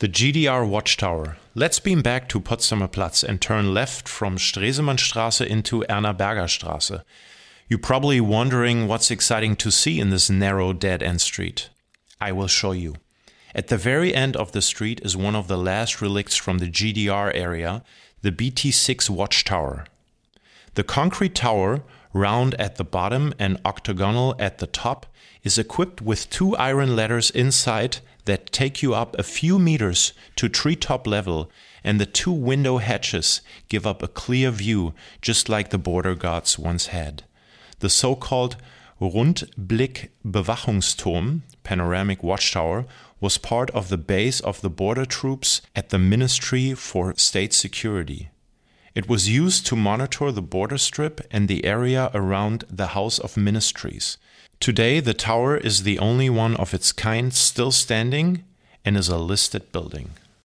The GDR Watchtower. Let's beam back to Potsdamer Platz and turn left from Stresemannstraße into Erna Berger Straße. You're probably wondering what's exciting to see in this narrow dead end street. I will show you. At the very end of the street is one of the last relics from the GDR area, the BT6 Watchtower. The concrete tower, round at the bottom and octagonal at the top, is equipped with two iron ladders inside that take you up a few meters to treetop level, and the two window hatches give up a clear view, just like the border guards once had. The so called Rundblick-Bewachungsturm, panoramic watchtower, was part of the base of the border troops at the Ministry for State Security. It was used to monitor the border strip and the area around the House of Ministries. Today, the tower is the only one of its kind still standing and is a listed building.